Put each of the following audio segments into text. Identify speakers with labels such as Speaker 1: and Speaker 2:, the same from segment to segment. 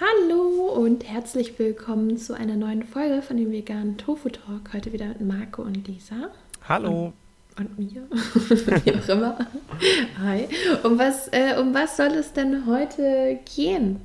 Speaker 1: Hallo und herzlich willkommen zu einer neuen Folge von dem veganen Tofu Talk. Heute wieder mit Marco und Lisa.
Speaker 2: Hallo.
Speaker 1: Und, und mir. Wie auch immer. Hi. Um was, äh, um was soll es denn heute gehen?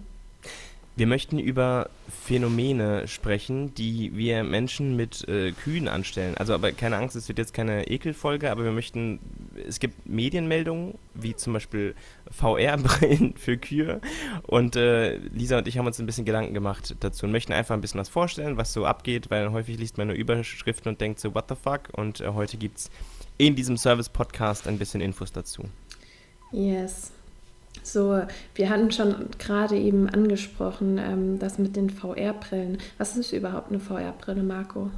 Speaker 2: Wir möchten über Phänomene sprechen, die wir Menschen mit äh, Kühen anstellen. Also aber keine Angst, es wird jetzt keine Ekelfolge, aber wir möchten, es gibt Medienmeldungen, wie zum Beispiel VR-Brillen für Kühe und äh, Lisa und ich haben uns ein bisschen Gedanken gemacht dazu und möchten einfach ein bisschen was vorstellen, was so abgeht, weil häufig liest man nur Überschriften und denkt so, what the fuck? Und äh, heute gibt es in diesem Service-Podcast ein bisschen Infos dazu.
Speaker 1: Yes. So, wir hatten schon gerade eben angesprochen, ähm, das mit den VR-Brillen. Was ist überhaupt eine VR-Brille, Marco?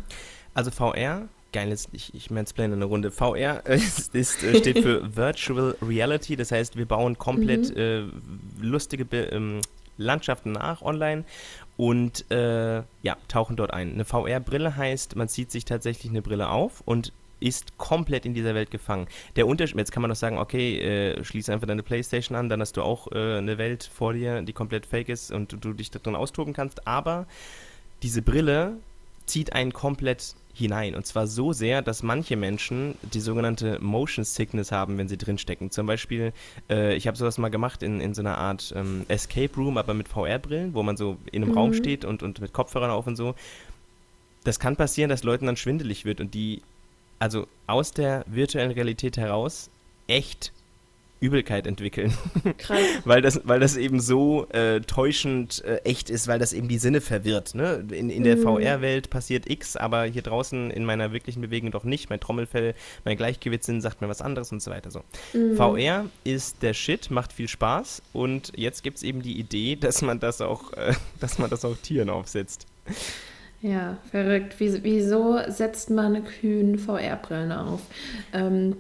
Speaker 2: Also VR, geil, ich, ich mansplaine eine Runde. VR ist, ist, äh, steht für Virtual Reality, das heißt, wir bauen komplett mhm. äh, lustige ähm, Landschaften nach online und äh, ja, tauchen dort ein. Eine VR-Brille heißt, man zieht sich tatsächlich eine Brille auf und ist komplett in dieser Welt gefangen. Der Unterschied, jetzt kann man doch sagen, okay, äh, schließ einfach deine Playstation an, dann hast du auch äh, eine Welt vor dir, die komplett fake ist und du, du dich darin austoben kannst, aber diese Brille zieht einen komplett hinein. Und zwar so sehr, dass manche Menschen die sogenannte Motion Sickness haben, wenn sie drinstecken. Zum Beispiel, äh, ich habe sowas mal gemacht in, in so einer Art ähm, Escape Room, aber mit VR-Brillen, wo man so in einem mhm. Raum steht und, und mit Kopfhörern auf und so. Das kann passieren, dass Leuten dann schwindelig wird und die also aus der virtuellen Realität heraus echt Übelkeit entwickeln. Krass. weil, das, weil das eben so äh, täuschend äh, echt ist, weil das eben die Sinne verwirrt. Ne? In, in der mhm. VR-Welt passiert X, aber hier draußen in meiner wirklichen Bewegung doch nicht. Mein Trommelfell, mein Gleichgewichtssinn sagt mir was anderes und so weiter. So. Mhm. VR ist der Shit, macht viel Spaß und jetzt gibt es eben die Idee, dass man das auch, äh, dass man das auch Tieren aufsetzt.
Speaker 1: Ja, verrückt. Wieso setzt man Kühen VR-Brillen auf? Ähm,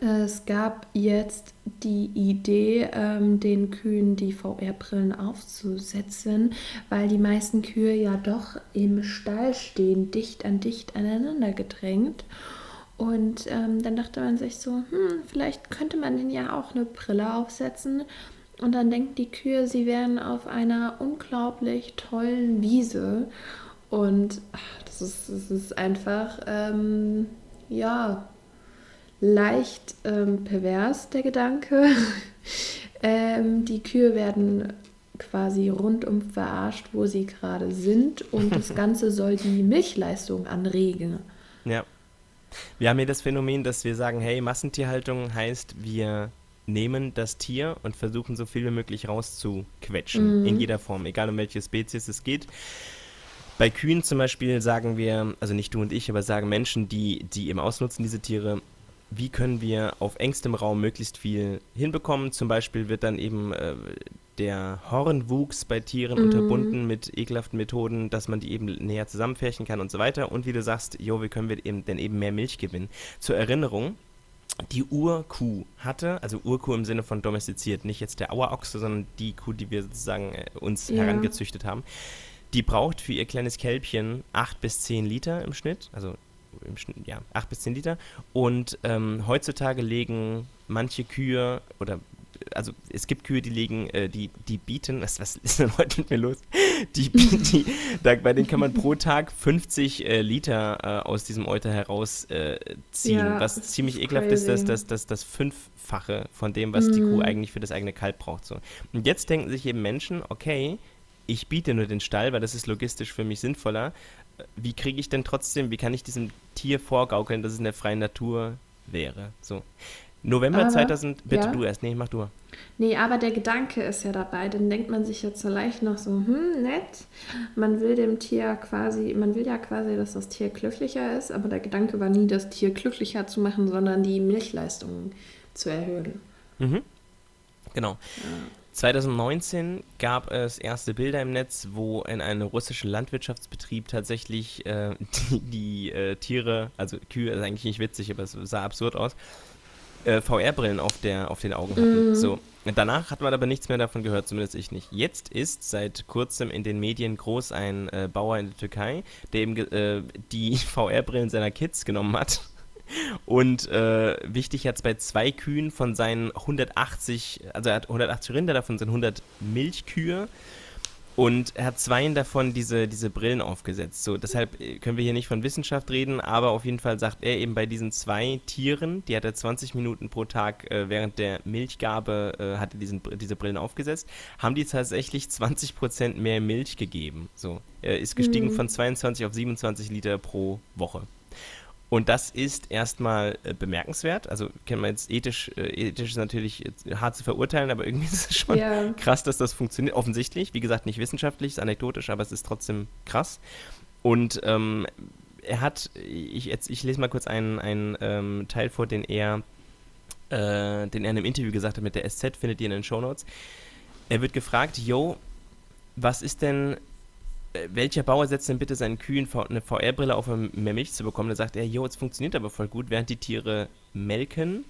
Speaker 1: es gab jetzt die Idee, ähm, den Kühen die VR-Brillen aufzusetzen, weil die meisten Kühe ja doch im Stall stehen, dicht an dicht aneinander gedrängt. Und ähm, dann dachte man sich so, hm, vielleicht könnte man denen ja auch eine Brille aufsetzen. Und dann denken die Kühe, sie wären auf einer unglaublich tollen Wiese und ach, das, ist, das ist einfach, ähm, ja, leicht ähm, pervers, der Gedanke. ähm, die Kühe werden quasi rundum verarscht, wo sie gerade sind. Und das Ganze soll die Milchleistung anregen.
Speaker 2: Ja. Wir haben hier das Phänomen, dass wir sagen, hey, Massentierhaltung heißt, wir nehmen das Tier und versuchen so viel wie möglich rauszuquetschen. Mhm. In jeder Form, egal um welche Spezies es geht. Bei Kühen zum Beispiel sagen wir, also nicht du und ich, aber sagen Menschen, die, die eben ausnutzen, diese Tiere, wie können wir auf engstem Raum möglichst viel hinbekommen. Zum Beispiel wird dann eben äh, der Hornwuchs bei Tieren mhm. unterbunden mit ekelhaften Methoden, dass man die eben näher zusammenfärchen kann und so weiter. Und wie du sagst, jo, wie können wir eben, denn eben mehr Milch gewinnen? Zur Erinnerung, die Urkuh hatte, also Urkuh im Sinne von domestiziert, nicht jetzt der Auerochse, sondern die Kuh, die wir sozusagen äh, uns ja. herangezüchtet haben, die braucht für ihr kleines Kälbchen 8 bis 10 Liter im Schnitt, also im Schnitt, ja, 8 bis 10 Liter. Und ähm, heutzutage legen manche Kühe oder also es gibt Kühe, die legen, äh, die, die bieten, was, was ist denn heute mit mir los? Die, die, da, bei denen kann man pro Tag 50 äh, Liter äh, aus diesem Euter herausziehen, äh, ja, was ziemlich ekelhaft ist, dass das, das, das Fünffache von dem, was mm. die Kuh mhm. eigentlich für das eigene Kalb braucht. So. Und jetzt denken sich eben Menschen, okay, ich biete nur den Stall, weil das ist logistisch für mich sinnvoller. Wie kriege ich denn trotzdem, wie kann ich diesem Tier vorgaukeln, dass es in der freien Natur wäre? So. November aber, 2000, bitte ja. du erst, nee, mach du.
Speaker 1: Nee, aber der Gedanke ist ja dabei, dann denkt man sich jetzt vielleicht noch so, hm, nett, man will dem Tier quasi, man will ja quasi, dass das Tier glücklicher ist, aber der Gedanke war nie, das Tier glücklicher zu machen, sondern die Milchleistung zu erhöhen.
Speaker 2: Mhm. Genau. Ja. 2019 gab es erste Bilder im Netz, wo in einem russischen Landwirtschaftsbetrieb tatsächlich äh, die, die äh, Tiere, also Kühe, ist eigentlich nicht witzig, aber es sah absurd aus, äh, VR-Brillen auf, auf den Augen hatten. Mm. So. Danach hat man aber nichts mehr davon gehört, zumindest ich nicht. Jetzt ist seit kurzem in den Medien groß ein äh, Bauer in der Türkei, der eben äh, die VR-Brillen seiner Kids genommen hat und äh, wichtig jetzt bei zwei Kühen von seinen 180, also er hat 180 Rinder, davon sind 100 Milchkühe. Und er hat zweien davon diese, diese Brillen aufgesetzt. So, deshalb äh, können wir hier nicht von Wissenschaft reden, aber auf jeden Fall sagt er eben bei diesen zwei Tieren, die hat er 20 Minuten pro Tag äh, während der Milchgabe, äh, hat er diesen, diese Brillen aufgesetzt, haben die tatsächlich 20% mehr Milch gegeben. So, er ist gestiegen mhm. von 22 auf 27 Liter pro Woche. Und das ist erstmal äh, bemerkenswert. Also kennen wir jetzt ethisch, äh, ethisch ist natürlich hart zu verurteilen, aber irgendwie ist es schon ja. krass, dass das funktioniert. Offensichtlich, wie gesagt, nicht wissenschaftlich, ist anekdotisch, aber es ist trotzdem krass. Und ähm, er hat, ich, jetzt, ich lese mal kurz einen, einen ähm, Teil vor, den er, äh, den er in einem Interview gesagt hat mit der SZ, findet ihr in den Shownotes. Er wird gefragt, yo, was ist denn welcher Bauer setzt denn bitte seinen Kühen eine VR-Brille auf, um mehr Milch zu bekommen? Da sagt er, jo, es funktioniert aber voll gut, während die Tiere melken,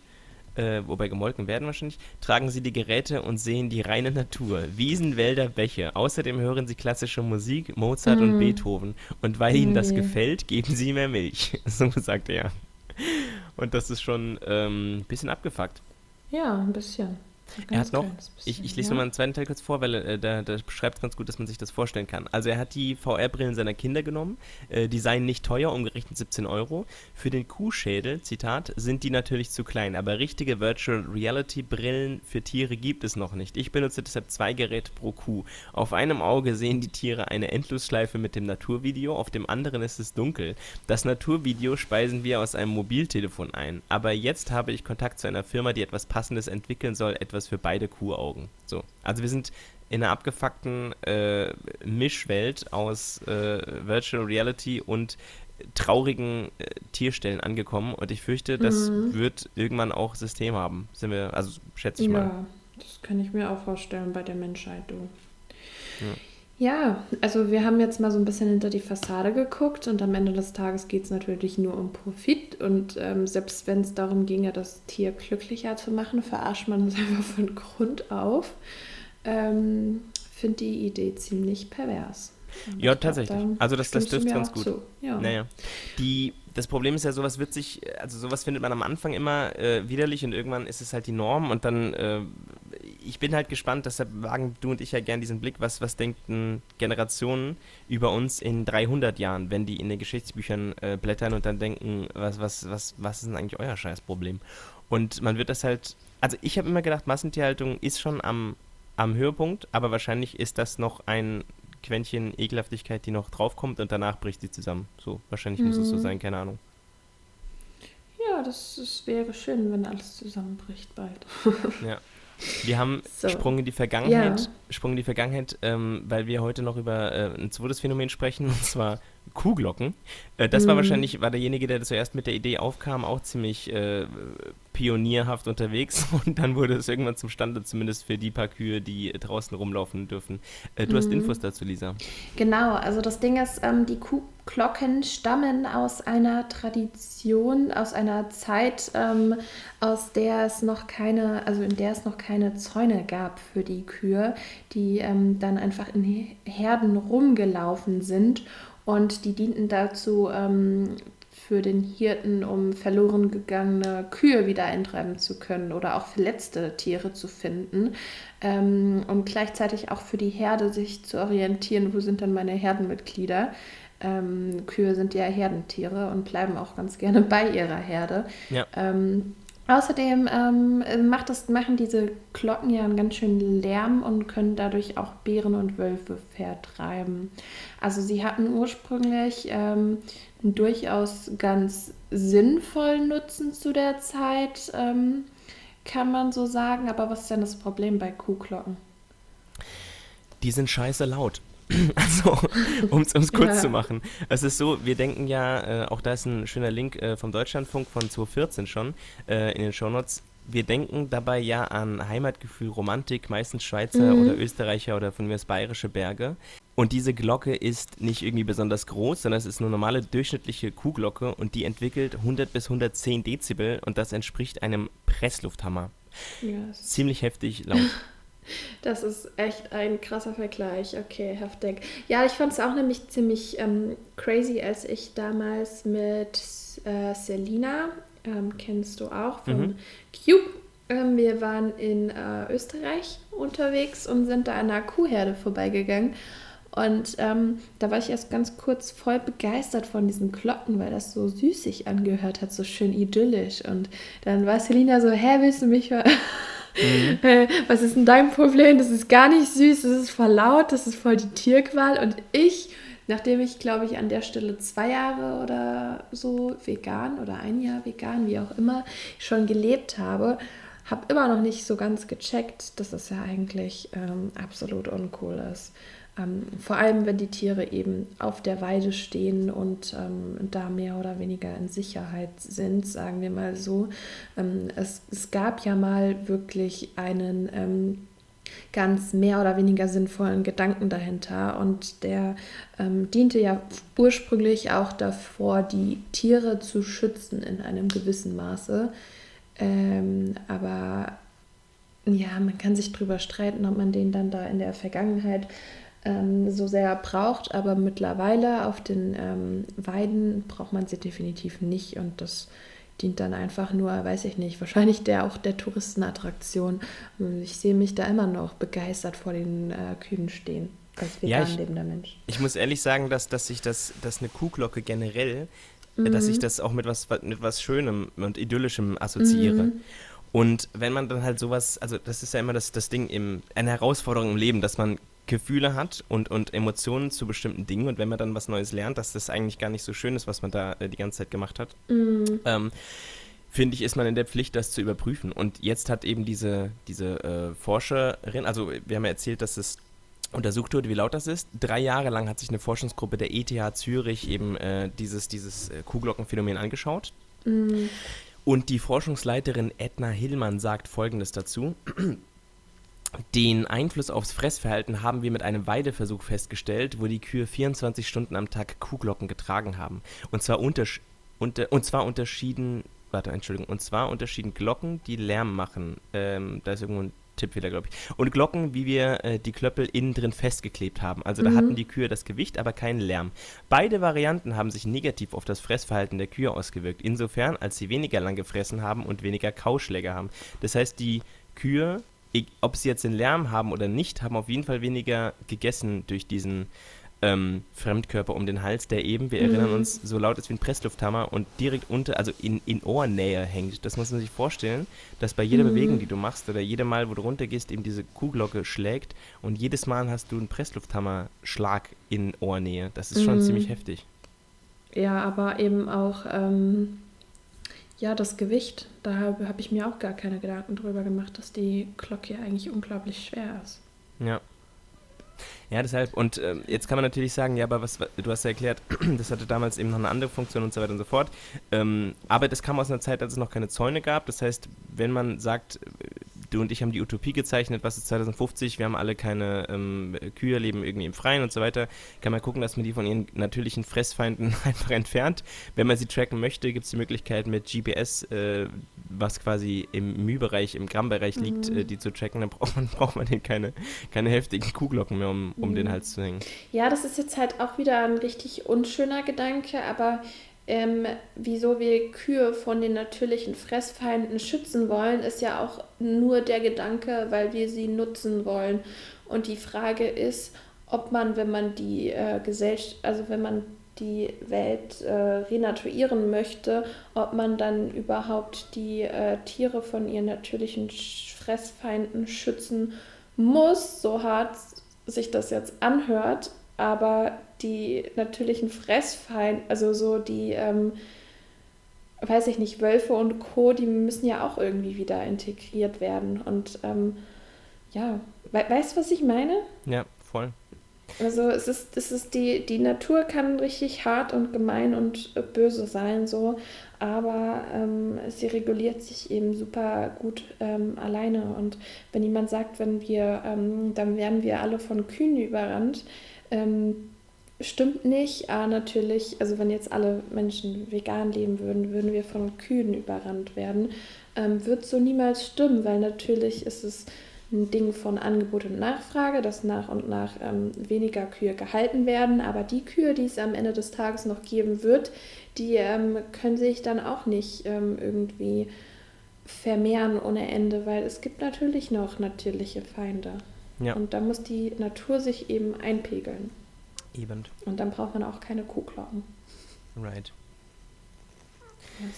Speaker 2: äh, wobei gemolken werden wahrscheinlich, tragen sie die Geräte und sehen die reine Natur. Wiesen, Wälder, Bäche. Außerdem hören sie klassische Musik, Mozart mm. und mhm. Beethoven. Und weil ihnen das gefällt, geben sie mehr Milch. so sagt er. Und das ist schon ein ähm, bisschen abgefuckt.
Speaker 1: Ja, ein bisschen.
Speaker 2: Er hat noch, ich, ich lese ja. mal einen zweiten Teil kurz vor, weil äh, da, da beschreibt es ganz gut, dass man sich das vorstellen kann. Also er hat die VR-Brillen seiner Kinder genommen, äh, die seien nicht teuer, umgerechnet 17 Euro. Für den Kuhschädel, Zitat, sind die natürlich zu klein, aber richtige Virtual Reality Brillen für Tiere gibt es noch nicht. Ich benutze deshalb zwei Geräte pro Kuh. Auf einem Auge sehen die Tiere eine Endlosschleife mit dem Naturvideo, auf dem anderen ist es dunkel. Das Naturvideo speisen wir aus einem Mobiltelefon ein. Aber jetzt habe ich Kontakt zu einer Firma, die etwas Passendes entwickeln soll, etwas für beide Kuhaugen. So. Also wir sind in einer abgefuckten äh, Mischwelt aus äh, Virtual Reality und traurigen äh, Tierstellen angekommen und ich fürchte, das mhm. wird irgendwann auch System haben. Sind wir, also schätze ich ja, mal. Ja,
Speaker 1: das kann ich mir auch vorstellen bei der Menschheit, du. Ja. Ja, also wir haben jetzt mal so ein bisschen hinter die Fassade geguckt und am Ende des Tages geht es natürlich nur um Profit und ähm, selbst wenn es darum ginge, das Tier glücklicher zu machen, verarscht man es einfach von Grund auf. Ähm, Finde die Idee ziemlich pervers.
Speaker 2: Und ja, tatsächlich. Glaub, also das, das trifft ganz gut. Ja. Naja. Die, das Problem ist ja, sowas wird sich, also sowas findet man am Anfang immer äh, widerlich und irgendwann ist es halt die Norm und dann äh, ich bin halt gespannt, deshalb wagen du und ich ja gern diesen Blick, was, was denken Generationen über uns in 300 Jahren, wenn die in den Geschichtsbüchern äh, blättern und dann denken, was, was, was, was ist denn eigentlich euer Scheißproblem? Und man wird das halt, also ich habe immer gedacht, Massentierhaltung ist schon am, am Höhepunkt, aber wahrscheinlich ist das noch ein Quäntchen Ekelhaftigkeit, die noch draufkommt und danach bricht sie zusammen. So, wahrscheinlich mhm. muss es so mhm. sein, keine Ahnung.
Speaker 1: Ja, das, das wäre schön, wenn alles zusammenbricht bald.
Speaker 2: ja. Wir haben so. Sprung in die Vergangenheit, ja. Sprung in die Vergangenheit, ähm, weil wir heute noch über äh, ein zweites Phänomen sprechen, und zwar Kuhglocken. Äh, das mhm. war wahrscheinlich, war derjenige, der zuerst mit der Idee aufkam, auch ziemlich äh, pionierhaft unterwegs und dann wurde es irgendwann zum Standard, zumindest für die paar Kühe, die draußen rumlaufen dürfen. Äh, du mhm. hast Infos dazu, Lisa.
Speaker 1: Genau, also das Ding ist, ähm, die Kuhglocken stammen aus einer Tradition, aus einer Zeit, ähm, aus der es noch keine, also in der es noch keine Zäune gab für die Kühe, die ähm, dann einfach in Herden rumgelaufen sind. Und die dienten dazu, ähm, für den Hirten, um verloren gegangene Kühe wieder eintreiben zu können oder auch verletzte Tiere zu finden. Ähm, und gleichzeitig auch für die Herde sich zu orientieren, wo sind denn meine Herdenmitglieder. Ähm, Kühe sind ja Herdentiere und bleiben auch ganz gerne bei ihrer Herde. Ja. Ähm, Außerdem ähm, macht das, machen diese Glocken ja einen ganz schönen Lärm und können dadurch auch Bären und Wölfe vertreiben. Also sie hatten ursprünglich ähm, durchaus ganz sinnvollen Nutzen zu der Zeit, ähm, kann man so sagen. Aber was ist denn das Problem bei Kuhglocken?
Speaker 2: Die sind scheiße laut. also, um es kurz ja. zu machen. Es ist so, wir denken ja, äh, auch da ist ein schöner Link äh, vom Deutschlandfunk von 2014 schon äh, in den Shownotes. Wir denken dabei ja an Heimatgefühl, Romantik, meistens Schweizer mhm. oder Österreicher oder von mir aus bayerische Berge. Und diese Glocke ist nicht irgendwie besonders groß, sondern es ist eine normale durchschnittliche Kuhglocke und die entwickelt 100 bis 110 Dezibel und das entspricht einem Presslufthammer. Yes. Ziemlich heftig laut.
Speaker 1: Das ist echt ein krasser Vergleich. Okay, heftig. Ja, ich fand es auch nämlich ziemlich ähm, crazy, als ich damals mit äh, Selina, ähm, kennst du auch, von mhm. Cube, ähm, wir waren in äh, Österreich unterwegs und sind da an einer Kuhherde vorbeigegangen. Und ähm, da war ich erst ganz kurz voll begeistert von diesen Glocken, weil das so süßig angehört hat, so schön idyllisch. Und dann war Selina so, hä, willst du mich ver mhm. Was ist denn dein Problem? Das ist gar nicht süß, das ist voll laut, das ist voll die Tierqual. Und ich, nachdem ich, glaube ich, an der Stelle zwei Jahre oder so vegan oder ein Jahr vegan, wie auch immer, schon gelebt habe, habe immer noch nicht so ganz gecheckt, dass das ja eigentlich ähm, absolut uncool ist. Ähm, vor allem, wenn die Tiere eben auf der Weide stehen und ähm, da mehr oder weniger in Sicherheit sind, sagen wir mal so. Ähm, es, es, gab ja mal wirklich einen ähm, ganz mehr oder weniger sinnvollen Gedanken dahinter. Und der ähm, diente ja ursprünglich auch davor, die Tiere zu schützen in einem gewissen Maße. Ähm, aber ja, man kann sich darüber streiten, ob man den dann da in der Vergangenheit ähm, so sehr braucht, aber mittlerweile auf den ähm, Weiden braucht man sie definitiv nicht. Und das dient dann einfach nur, weiß ich nicht, wahrscheinlich der auch der Touristenattraktion. Ich sehe mich da immer noch begeistert vor den äh, Kühen stehen. Als vegan
Speaker 2: ja, ich, lebender Mensch. Ich muss ehrlich sagen, dass, dass ich das, dass eine Kuhglocke generell, mhm. dass ich das auch mit was, mit was Schönem und Idyllischem assoziiere. Mhm. Und wenn man dann halt sowas, also das ist ja immer das, das Ding, im, eine Herausforderung im Leben, dass man Gefühle hat und, und Emotionen zu bestimmten Dingen und wenn man dann was Neues lernt, dass das eigentlich gar nicht so schön ist, was man da äh, die ganze Zeit gemacht hat, mhm. ähm, finde ich, ist man in der Pflicht, das zu überprüfen. Und jetzt hat eben diese, diese äh, Forscherin, also wir haben ja erzählt, dass es untersucht wurde, wie laut das ist. Drei Jahre lang hat sich eine Forschungsgruppe der ETH Zürich eben äh, dieses, dieses äh, Kuhglockenphänomen angeschaut. Mhm. Und die Forschungsleiterin Edna Hillmann sagt Folgendes dazu. Den Einfluss aufs Fressverhalten haben wir mit einem Weideversuch festgestellt, wo die Kühe 24 Stunden am Tag Kuhglocken getragen haben. Und zwar, untersch unter und zwar unterschieden, warte, Entschuldigung, und zwar unterschieden Glocken, die Lärm machen. Ähm, da ist irgendwo ein Tippfehler, glaube ich. Und Glocken, wie wir äh, die Klöppel innen drin festgeklebt haben. Also da mhm. hatten die Kühe das Gewicht, aber keinen Lärm. Beide Varianten haben sich negativ auf das Fressverhalten der Kühe ausgewirkt. Insofern, als sie weniger lang gefressen haben und weniger Kauschläge haben. Das heißt, die Kühe ob sie jetzt den Lärm haben oder nicht, haben auf jeden Fall weniger gegessen durch diesen ähm, Fremdkörper um den Hals, der eben, wir mhm. erinnern uns, so laut ist wie ein Presslufthammer und direkt unter, also in, in Ohrnähe hängt. Das muss man sich vorstellen, dass bei jeder mhm. Bewegung, die du machst oder jedem Mal, wo du runtergehst, eben diese Kuhglocke schlägt und jedes Mal hast du einen Presslufthammer-Schlag in Ohrnähe. Das ist schon mhm. ziemlich heftig.
Speaker 1: Ja, aber eben auch ähm, ja, das Gewicht, da habe hab ich mir auch gar keine Gedanken drüber gemacht, dass die Glocke eigentlich unglaublich schwer ist.
Speaker 2: Ja. Ja, deshalb, und äh, jetzt kann man natürlich sagen, ja, aber was, du hast ja erklärt, das hatte damals eben noch eine andere Funktion und so weiter und so fort. Ähm, aber das kam aus einer Zeit, als es noch keine Zäune gab. Das heißt, wenn man sagt, du und ich haben die Utopie gezeichnet, was ist 2050, wir haben alle keine ähm, Kühe, leben irgendwie im Freien und so weiter, kann man gucken, dass man die von ihren natürlichen Fressfeinden einfach entfernt. Wenn man sie tracken möchte, gibt es die Möglichkeit mit GPS, äh, was quasi im Mühbereich, im Grammbereich mhm. liegt, äh, die zu tracken, dann braucht man, braucht man den keine, keine heftigen Kuhglocken mehr, um, um mhm. den Hals zu hängen.
Speaker 1: Ja, das ist jetzt halt auch wieder ein richtig unschöner Gedanke, aber ähm, wieso wir Kühe von den natürlichen Fressfeinden schützen wollen, ist ja auch nur der Gedanke, weil wir sie nutzen wollen. Und die Frage ist, ob man, wenn man die äh, Gesellschaft, also wenn man die Welt äh, renaturieren möchte, ob man dann überhaupt die äh, Tiere von ihren natürlichen Fressfeinden schützen muss, so hart sich das jetzt anhört. Aber die natürlichen Fressfeinden, also so die, ähm, weiß ich nicht, Wölfe und Co., die müssen ja auch irgendwie wieder integriert werden. Und ähm, ja, we weißt du, was ich meine?
Speaker 2: Ja, voll.
Speaker 1: Also es ist, es ist die, die Natur kann richtig hart und gemein und äh, böse sein, so, aber ähm, sie reguliert sich eben super gut ähm, alleine. Und wenn jemand sagt, wenn wir, ähm, dann werden wir alle von Kühen überrannt, ähm, stimmt nicht. A, natürlich, also wenn jetzt alle Menschen vegan leben würden, würden wir von Kühen überrannt werden. Ähm, wird so niemals stimmen, weil natürlich ist es ein Ding von Angebot und Nachfrage, dass nach und nach ähm, weniger Kühe gehalten werden. Aber die Kühe, die es am Ende des Tages noch geben wird, die ähm, können sich dann auch nicht ähm, irgendwie vermehren ohne Ende, weil es gibt natürlich noch natürliche Feinde. Ja. Und da muss die Natur sich eben einpegeln.
Speaker 2: Eben.
Speaker 1: Und dann braucht man auch keine Kuhklauen.
Speaker 2: Right. Yes.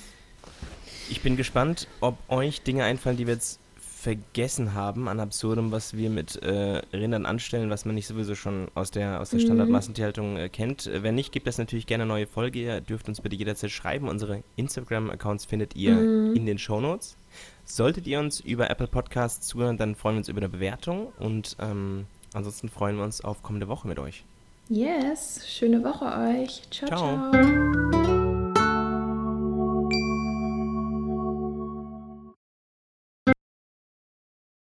Speaker 2: Ich bin gespannt, ob euch Dinge einfallen, die wir jetzt vergessen haben an Absurdum, was wir mit äh, Rindern anstellen, was man nicht sowieso schon aus der, aus der mhm. Standardmassentierhaltung äh, kennt. Äh, wenn nicht, gibt es natürlich gerne eine neue Folge. Ihr dürft uns bitte jederzeit schreiben. Unsere Instagram-Accounts findet ihr mhm. in den Shownotes. Solltet ihr uns über Apple Podcasts zuhören, dann freuen wir uns über eine Bewertung und ähm, ansonsten freuen wir uns auf kommende Woche mit euch.
Speaker 1: Yes, schöne Woche euch. ciao. ciao. ciao.